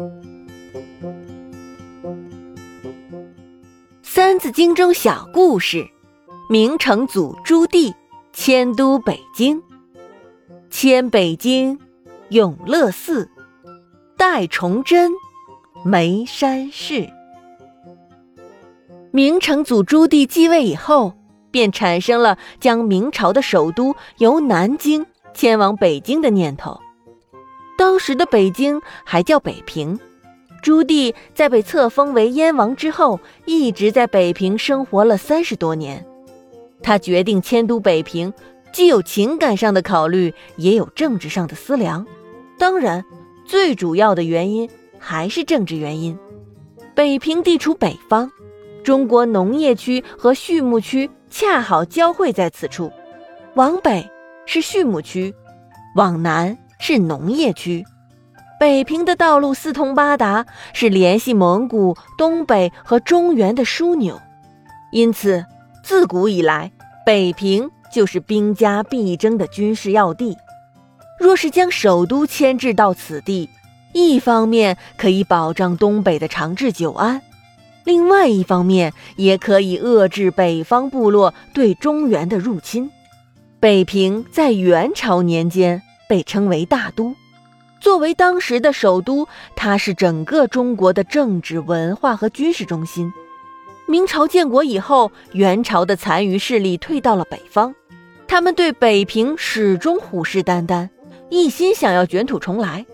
《三字经》中小故事：明成祖朱棣迁都北京，迁北京永乐寺，代崇祯眉山市。明成祖朱棣继位以后，便产生了将明朝的首都由南京迁往北京的念头。当时的北京还叫北平。朱棣在被册封为燕王之后，一直在北平生活了三十多年。他决定迁都北平，既有情感上的考虑，也有政治上的思量。当然，最主要的原因还是政治原因。北平地处北方，中国农业区和畜牧区恰好交汇在此处。往北是畜牧区，往南是农业区。北平的道路四通八达，是联系蒙古、东北和中原的枢纽，因此自古以来，北平就是兵家必争的军事要地。若是将首都迁至到此地，一方面可以保障东北的长治久安，另外一方面也可以遏制北方部落对中原的入侵。北平在元朝年间被称为大都。作为当时的首都，它是整个中国的政治、文化和军事中心。明朝建国以后，元朝的残余势力退到了北方，他们对北平始终虎视眈眈，一心想要卷土重来。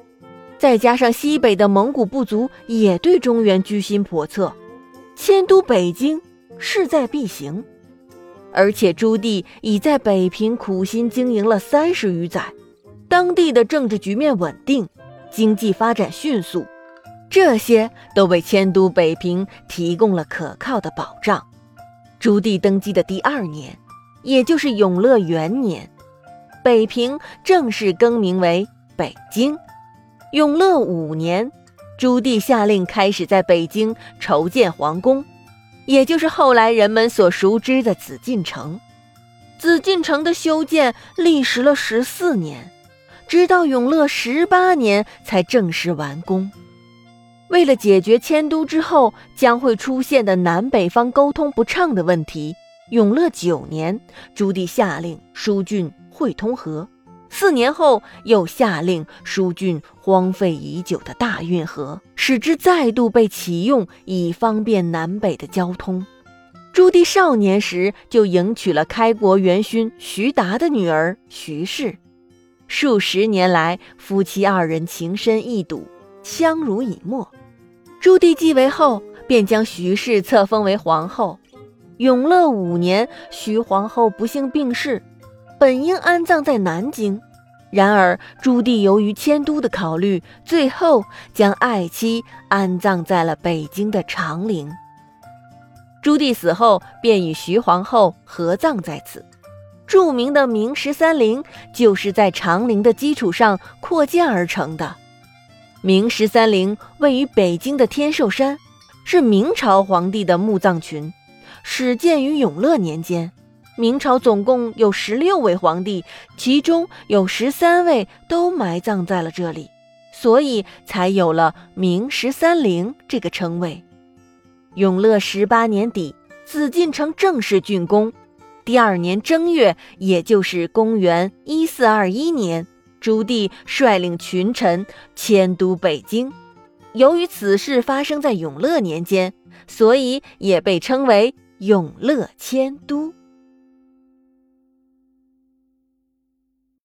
再加上西北的蒙古部族也对中原居心叵测，迁都北京势在必行。而且朱棣已在北平苦心经营了三十余载。当地的政治局面稳定，经济发展迅速，这些都为迁都北平提供了可靠的保障。朱棣登基的第二年，也就是永乐元年，北平正式更名为北京。永乐五年，朱棣下令开始在北京筹建皇宫，也就是后来人们所熟知的紫禁城。紫禁城的修建历时了十四年。直到永乐十八年才正式完工。为了解决迁都之后将会出现的南北方沟通不畅的问题，永乐九年，朱棣下令疏浚会通河；四年后，又下令疏浚荒废已久的大运河，使之再度被启用，以方便南北的交通。朱棣少年时就迎娶了开国元勋徐达的女儿徐氏。数十年来，夫妻二人情深意笃，相濡以沫。朱棣继位后，便将徐氏册封为皇后。永乐五年，徐皇后不幸病逝，本应安葬在南京，然而朱棣由于迁都的考虑，最后将爱妻安葬在了北京的长陵。朱棣死后，便与徐皇后合葬在此。著名的明十三陵就是在长陵的基础上扩建而成的。明十三陵位于北京的天寿山，是明朝皇帝的墓葬群，始建于永乐年间。明朝总共有十六位皇帝，其中有十三位都埋葬在了这里，所以才有了明十三陵这个称谓。永乐十八年底，紫禁城正式竣工。第二年正月，也就是公元一四二一年，朱棣率领群臣迁都北京。由于此事发生在永乐年间，所以也被称为永乐迁都。